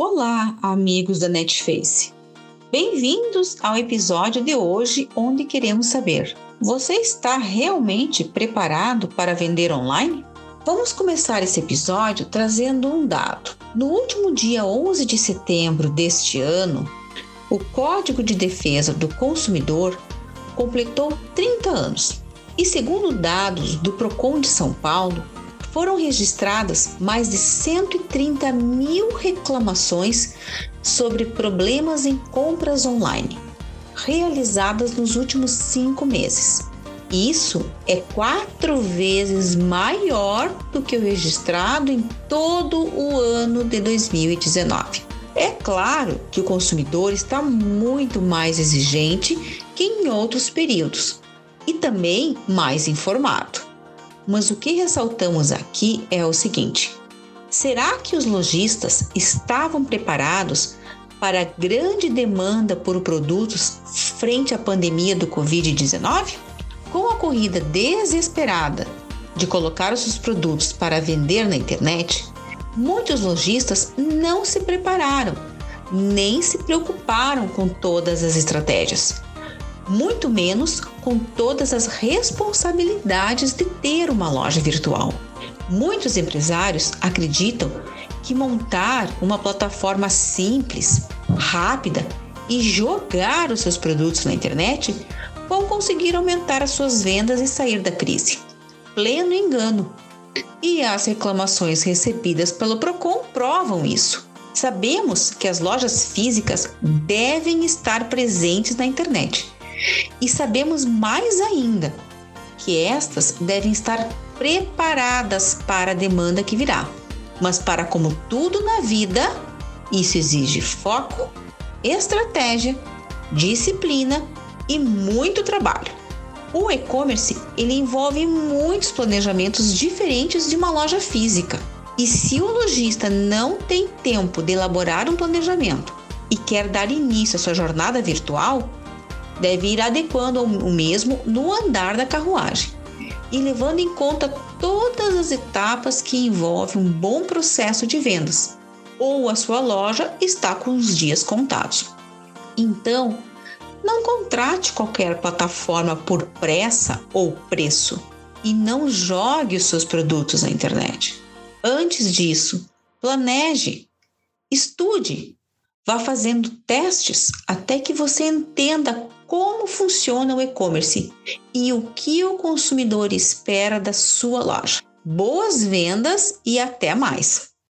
Olá, amigos da Netface. Bem-vindos ao episódio de hoje, onde queremos saber: você está realmente preparado para vender online? Vamos começar esse episódio trazendo um dado. No último dia 11 de setembro deste ano, o Código de Defesa do Consumidor completou 30 anos. E segundo dados do Procon de São Paulo, foram registradas mais de 130 mil reclamações sobre problemas em compras online, realizadas nos últimos cinco meses. Isso é quatro vezes maior do que o registrado em todo o ano de 2019. É claro que o consumidor está muito mais exigente que em outros períodos e também mais informado. Mas o que ressaltamos aqui é o seguinte: será que os lojistas estavam preparados para a grande demanda por produtos frente à pandemia do Covid-19? Com a corrida desesperada de colocar os seus produtos para vender na internet, muitos lojistas não se prepararam, nem se preocuparam com todas as estratégias muito menos com todas as responsabilidades de ter uma loja virtual. Muitos empresários acreditam que montar uma plataforma simples, rápida e jogar os seus produtos na internet vão conseguir aumentar as suas vendas e sair da crise. Pleno engano. E as reclamações recebidas pelo Procon provam isso. Sabemos que as lojas físicas devem estar presentes na internet e sabemos mais ainda que estas devem estar preparadas para a demanda que virá. Mas, para como tudo na vida, isso exige foco, estratégia, disciplina e muito trabalho. O e-commerce ele envolve muitos planejamentos diferentes de uma loja física. E se o lojista não tem tempo de elaborar um planejamento e quer dar início à sua jornada virtual, deve ir adequando o mesmo no andar da carruagem e levando em conta todas as etapas que envolvem um bom processo de vendas, ou a sua loja está com os dias contados. Então, não contrate qualquer plataforma por pressa ou preço e não jogue os seus produtos na internet. Antes disso, planeje, estude, vá fazendo testes até que você entenda como funciona o e-commerce e o que o consumidor espera da sua loja. Boas vendas e até mais!